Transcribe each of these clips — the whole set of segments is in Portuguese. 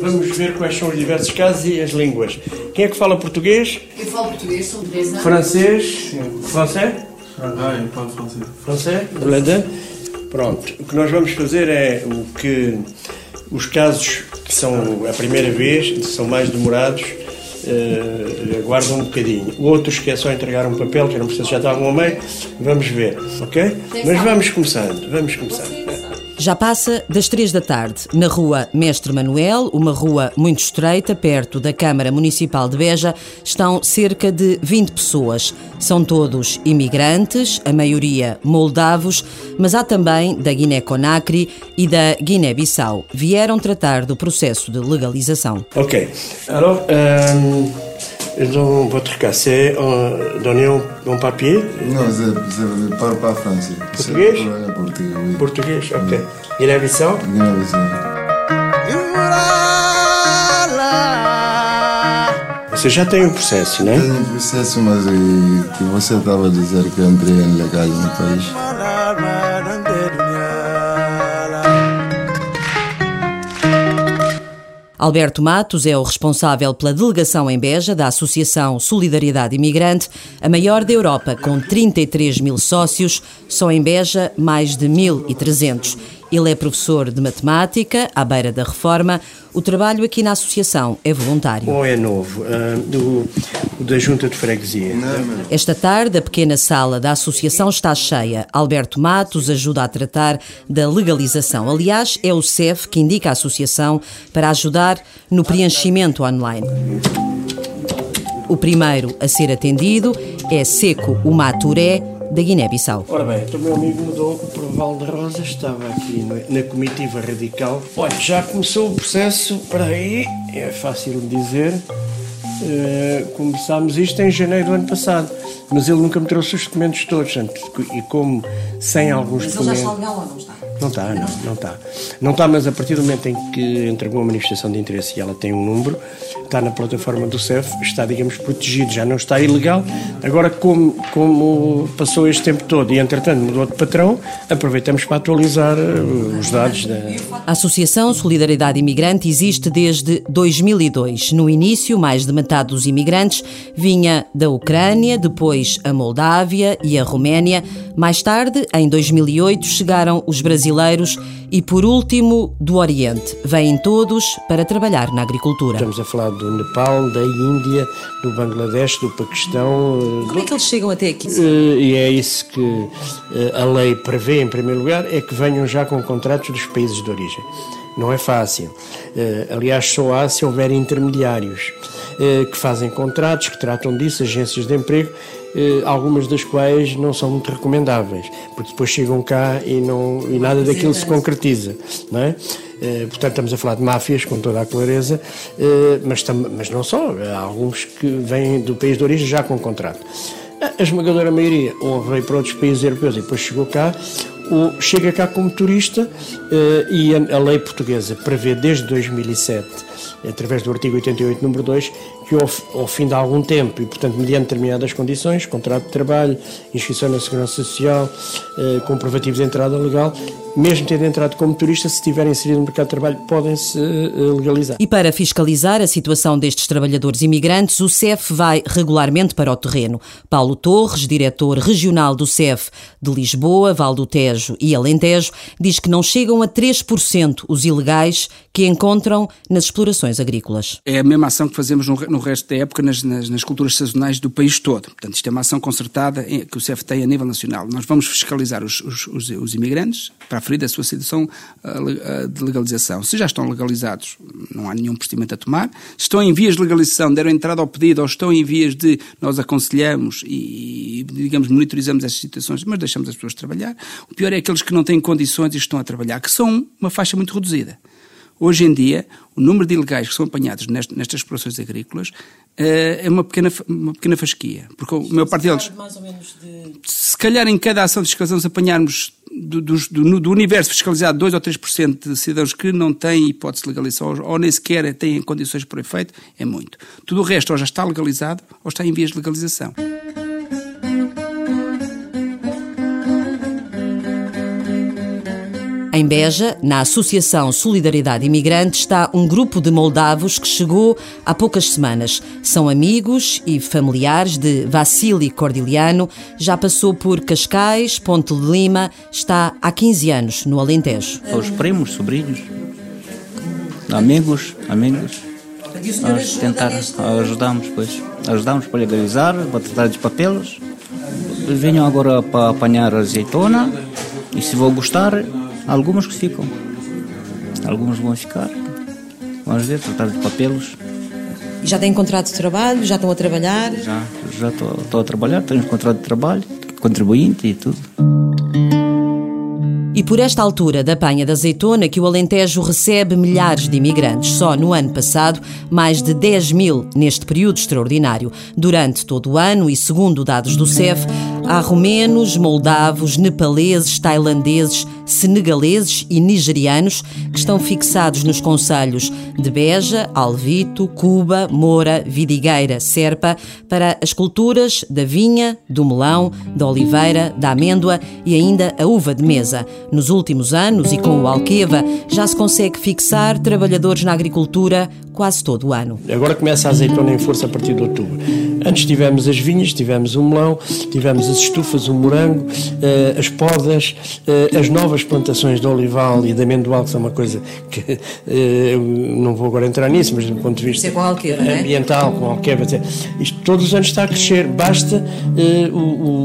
Vamos ver quais são os diversos casos e as línguas. Quem é que fala português? Eu falo português, sou de 10 anos. Francês? Francês? Ah, eu falo francês. Francês? Pronto. O que nós vamos fazer é o que os casos que são a primeira vez, são mais demorados, uh, aguardam um bocadinho. Outros que é só entregar um papel, que eu não preciso, já estavam a meio, vamos ver, ok? Mas vamos começando, vamos começando. Já passa das três da tarde, na rua Mestre Manuel, uma rua muito estreita, perto da Câmara Municipal de Beja, estão cerca de 20 pessoas. São todos imigrantes, a maioria moldavos, mas há também da Guiné-Conakry e da Guiné-Bissau. Vieram tratar do processo de legalização. Ok. Alors, euh, donc, votre cas, c'est euh, donner un, un papier Non, je ne parle pas français. Portugais C'est portugais, oui. Português, ok. Guiné-Bissau? Guiné-Bissau. Você já tem o processo, né? Tenho um processo, mas eh, que você estava a dizer que eu entrei ilegal no país. Alberto Matos é o responsável pela delegação em Beja da Associação Solidariedade Imigrante, a maior da Europa, com 33 mil sócios, só em Beja mais de 1.300. Ele é professor de matemática, à beira da reforma. O trabalho aqui na associação é voluntário. Ou é novo? Ah, do, da Junta de Freguesia? Esta tarde, a pequena sala da associação está cheia. Alberto Matos ajuda a tratar da legalização. Aliás, é o CEF que indica a associação para ajudar no preenchimento online. O primeiro a ser atendido é Seco o Maturé, da Guiné-Bissau. Ora bem, então o meu amigo mudou para o Val de Rosa, estava aqui na comitiva radical. Olha, já começou o processo, para aí, é fácil dizer. Eh, começámos isto em janeiro do ano passado, mas ele nunca me trouxe os documentos todos. portanto, E como sem alguns Mas ele já documentos. está legal ou não está? Não está, não, não está. Não está, mas a partir do momento em que entregou a manifestação de interesse e ela tem um número, está na plataforma do CEF, está, digamos, protegido, já não está ilegal. Agora, como, como passou este tempo todo e, entretanto, mudou de patrão, aproveitamos para atualizar eh, os dados da. A Associação Solidariedade Imigrante existe desde 2002. No início, mais de metade dos imigrantes vinha da Ucrânia, depois a Moldávia e a Roménia. Mais tarde, em 2008, chegaram os brasileiros e, por último, do Oriente. Vêm todos para trabalhar na agricultura. Estamos a falar do Nepal, da Índia, do Bangladesh, do Paquistão, eh, Como é que eles chegam até aqui? Eh, e é isso que eh, a lei prevê, em primeiro lugar, é que venham já com contratos dos países de origem. Não é fácil. Aliás, só há se houver intermediários que fazem contratos, que tratam disso, agências de emprego, eh, algumas das quais não são muito recomendáveis, porque depois chegam cá e, não, e nada daquilo se concretiza. Não é? Eh, portanto, estamos a falar de máfias, com toda a clareza, eh, mas, mas não só. Há alguns que vêm do país de origem já com contrato. A esmagadora maioria ou veio para outros países europeus e depois chegou cá, ou chega cá como turista eh, e a lei portuguesa prevê desde 2007, através do artigo 88, número 2, que ao, fim de algum tempo e, portanto, mediante determinadas condições, contrato de trabalho, inscrição na Segurança Social, eh, comprovativo de entrada legal, mesmo tendo entrado como turista, se estiverem inseridos no mercado de trabalho, podem-se eh, legalizar. E para fiscalizar a situação destes trabalhadores imigrantes, o CEF vai regularmente para o terreno. Paulo Torres, diretor regional do CEF de Lisboa, Val do Tejo e Alentejo, diz que não chegam a 3% os ilegais que encontram nas explorações agrícolas. É a mesma ação que fazemos no, no resto da época nas, nas, nas culturas sazonais do país todo. Portanto, isto é uma ação concertada que o CEF tem a nível nacional. Nós vamos fiscalizar os, os, os, os imigrantes para aferir a sua situação ah, ah, de legalização. Se já estão legalizados, não há nenhum procedimento a tomar. Se estão em vias de legalização, deram entrada ao pedido ou estão em vias de, nós aconselhamos e, digamos, monitorizamos essas situações, mas deixamos as pessoas trabalhar. O pior é aqueles que não têm condições e estão a trabalhar, que são uma faixa muito reduzida. Hoje em dia, o número de ilegais que são apanhados nest- nestas explorações agrícolas eh, é uma pequena, uma pequena fasquia. Porque a maior parte deles, de... se calhar em cada ação de fiscalização, se apanharmos do, dos- do- do universo fiscalizado 2 ou 3% de cidadãos que não têm hipótese de legalização ou, ou nem sequer têm condições por efeito, é muito. Tudo o resto ou já está legalizado ou está em vias de legalização. Em Beja, na Associação Solidariedade Imigrante, está um grupo de moldavos que chegou há poucas semanas. São amigos e familiares de Vassili Cordiliano, já passou por Cascais, Ponte de Lima, está há 15 anos no Alentejo. Os primos, sobrinhos, amigos, amigos. Nós tentar ajudamos, pois. Ajudamos para legalizar, para tratar de papeles. Venham agora para apanhar azeitona e se vou gostar, algumas que ficam. Alguns vão ficar. Vamos ver, tratar de papelos. E já têm contrato de trabalho? Já estão a trabalhar? Já, já estou, estou a trabalhar, tenho contrato de trabalho, contribuinte e tudo. E por esta altura da panha da azeitona que o Alentejo recebe milhares de imigrantes. Só no ano passado, mais de 10 mil neste período extraordinário. Durante todo o ano, e segundo dados do CEF, há romenos, moldavos, nepaleses, tailandeses, senegaleses e nigerianos que estão fixados nos conselhos de Beja, Alvito, Cuba, Moura, Vidigueira, Serpa, para as culturas da vinha, do melão, da oliveira, da amêndoa e ainda a uva de mesa. Nos últimos anos, e com o Alqueva, já se consegue fixar trabalhadores na agricultura quase todo o ano. Agora começa a azeitona em força a partir de outubro. Antes tivemos as vinhas, tivemos o melão, tivemos as estufas, o morango, eh, as podas, eh, as novas plantações de olival e de amendoal, que são uma coisa que eh, não vou agora entrar nisso, mas do ponto de vista é com alqueva, é? ambiental, com alqueva, isto todos os anos está a crescer. Basta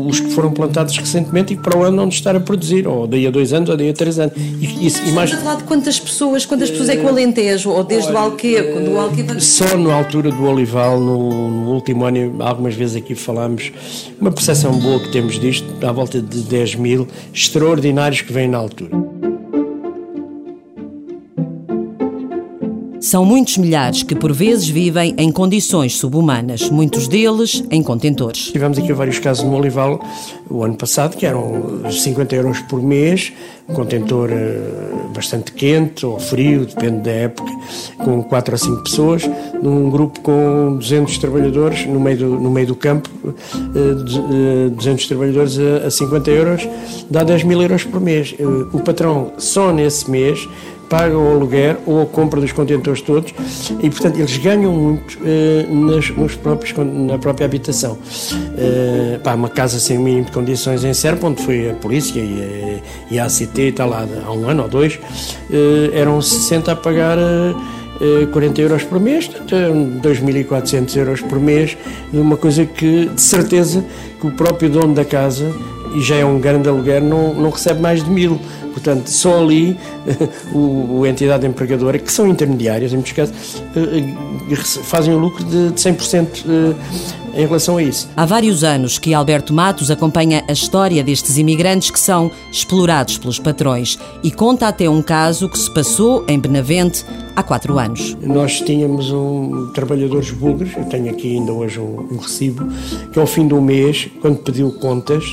os que foram plantados recentemente e que para o ano não estar a produzir, ou daí a dois anos, ou daí a três anos. E, e, e mais... A falar de quantas pessoas, quantas pessoas é que o Alentejo, ou desde o Alqueva, do Alqueva? Só na altura do olival, no, no último ano, algumas vezes aqui falámos, uma percepção boa que temos disto, à volta de 10 mil extraordinários que vêm na altura. São muitos milhares que por vezes vivem em condições subhumanas, muitos deles em contentores. Tivemos aqui vários casos no Olival o ano passado que eram 50 euros por mês, um contentor eh, bastante quente ou frio, depende da época, com 4 a 5 pessoas, num grupo com 200 trabalhadores no meio do, no meio do campo, 200 eh, trabalhadores a 50 euros, dá 10 mil euros por mês. Eh, o patrão só nesse mês paga o aluguer ou a compra dos contentores todos e, portanto, eles ganham muito uh, nas, nos próprios, na própria habitação. Uh, pá, uma casa sem mínimo de condições em Serpa, onde foi a polícia e a, e a ACT, está lá há um ano ou dois, uh, eram 60 a pagar. 40 euros por mês, 2.400 euros por mês, uma coisa que de certeza que o próprio dono da casa, e já é um grande aluguer, não, não recebe mais de mil. Portanto, só ali o, o entidade empregadora, que são intermediárias, em muitos casos, fazem um lucro de, de 100% eh, em relação a isso. Há vários anos que Alberto Matos acompanha a história destes imigrantes que são explorados pelos patrões e conta até um caso que se passou em Benavente há quatro anos. Nós tínhamos um trabalhadores búlgaros, eu tenho aqui ainda hoje um, um recibo, que ao fim do mês, quando pediu contas,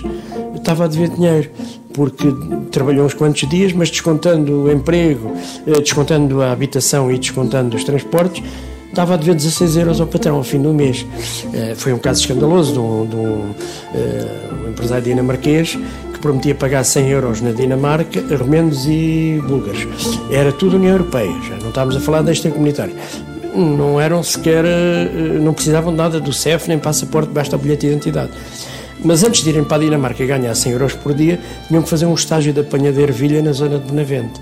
estava a dever dinheiro porque trabalhou uns quantos dias, mas descontando o emprego, eh, descontando a habitação e descontando os transportes, estava a dever 16 euros ao patrão ao fim do mês. Eh, foi um caso escandaloso de um, de um, eh, um empresário dinamarquês que prometia pagar 100 euros na Dinamarca, arromendos e búlgaros. Era tudo União Europeia, já não estávamos a falar da comunitário. Não eram sequer, não precisavam de nada do CEF nem passaporte, basta o bilhete de identidade. Mas antes de irem para a Dinamarca e ganhar 100 euros por dia, tinham que fazer um estágio de apanha de ervilha na zona de Benavente.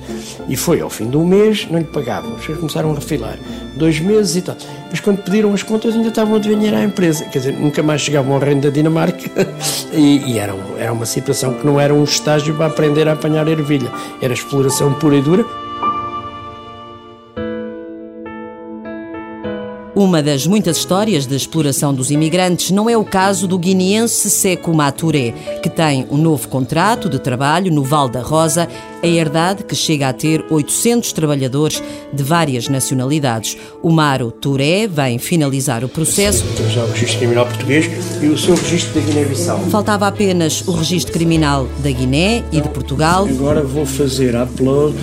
E foi ao fim de um mês, não lhe pagavam. Os começaram a refilar. Dois meses e tal. Mas quando pediram as contas, ainda estavam a dever à empresa. Quer dizer, nunca mais chegavam ao reino da Dinamarca. e, e era, era uma situação que não era um estágio para aprender a apanhar ervilha. Era exploração pura e dura. Uma das muitas histórias de exploração dos imigrantes não é o caso do guineense Seco Maturé, que tem um novo contrato de trabalho no Val da Rosa, a herdade que chega a ter 800 trabalhadores de várias nacionalidades. O Maro Touré vem finalizar o processo. Temos já o registro criminal português e o seu registro da Guiné-Bissau. Faltava apenas o registro criminal da Guiné e de Portugal. Agora vou fazer a upload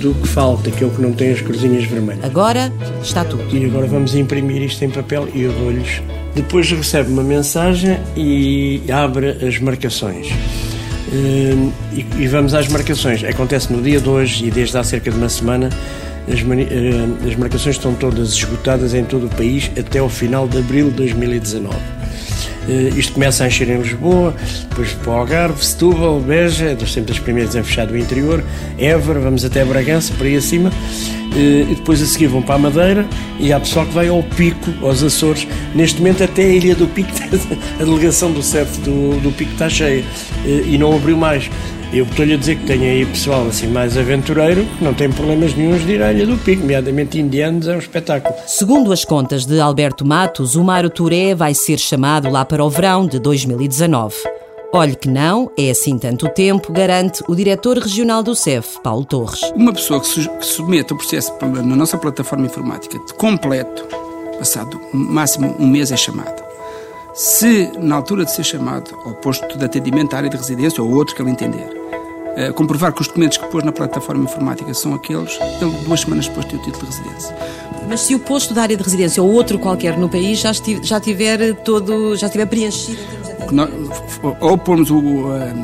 do que falta, que é o que não tem as cruzinhas vermelhas. Agora está tudo. E agora vamos imprimir imprimir isto em papel e eu dou-lhes. Depois recebe uma mensagem e abre as marcações. Uh, e, vamos às marcações. Acontece no dia de hoje e desde há cerca de uma semana as, uh, as marcações estão todas esgotadas em todo o país até ao final de abril de 2019. Uh, isto começa a encher em Lisboa, depois para o Algarve, Setúbal, Beja, é sempre das primeiras a fechar do interior, Évora, vamos até Bragança, por aí acima, uh, e depois a seguir vão para a Madeira e há pessoal que vai ao Pico, aos Açores. Neste momento até a Ilha do Pico, a delegação do CEF do, do Pico está cheia uh, e não abriu mais. Eu estou-lhe a dizer que tenho aí pessoal assim mais aventureiro, que não tem problemas nenhums de ir à Ilha do Pico, nomeadamente indianos, é um espetáculo. Segundo as contas de Alberto Matos, o Mário Touré vai ser chamado lá para o verão de 2019. Olhe que não, é assim tanto tempo, garante o diretor regional do CEF, Paulo Torres. Uma pessoa que, su que submete o processo na nossa plataforma informática de completo, passado máximo um mês é chamado. Se, na altura de ser chamado ao posto de atendimento à área de residência ou outro que ele entender, eh, comprovar que os documentos que pôs na plataforma informática são aqueles, ele duas semanas depois tem o título de residência. Mas se o posto da área de residência ou outro qualquer no país já, estiver, já tiver todo, já estiver preenchido atendimento? Ou pomos o, eh,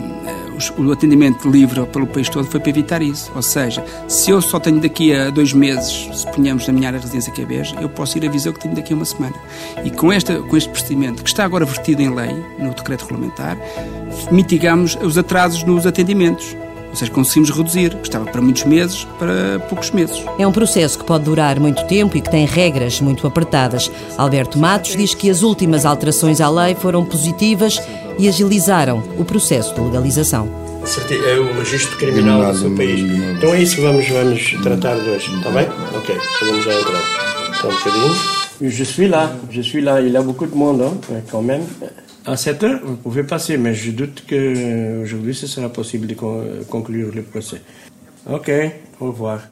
o atendimento livre pelo país todo foi para evitar isso. Ou seja, se eu só tenho daqui a dois meses, se ponhamos na minha área de residência que é Beja, eu posso ir avisar que tenho daqui a uma semana. E com, esta, com este procedimento, que está agora vertido em lei, no decreto regulamentar, mitigamos os atrasos nos atendimentos. Ou seja, conseguimos reduzir, que estava para muitos meses, para poucos meses. É um processo que pode durar muito tempo e que tem regras muito apertadas. Alberto Matos diz que as últimas alterações à lei foram positivas e agilizaram o processo de legalização. É o registro criminal do seu país. Então é isso que vamos, vamos tratar hoje, está bem? Ok, podemos já entrar. Então, um bocadinho. Je suis là, je suis là. Il y a beaucoup de monde, hein, quand même. À 7 heures, vous pouvez passer, mais je doute qu'aujourd'hui, ce sera possible de conclure le procès. Ok, au revoir.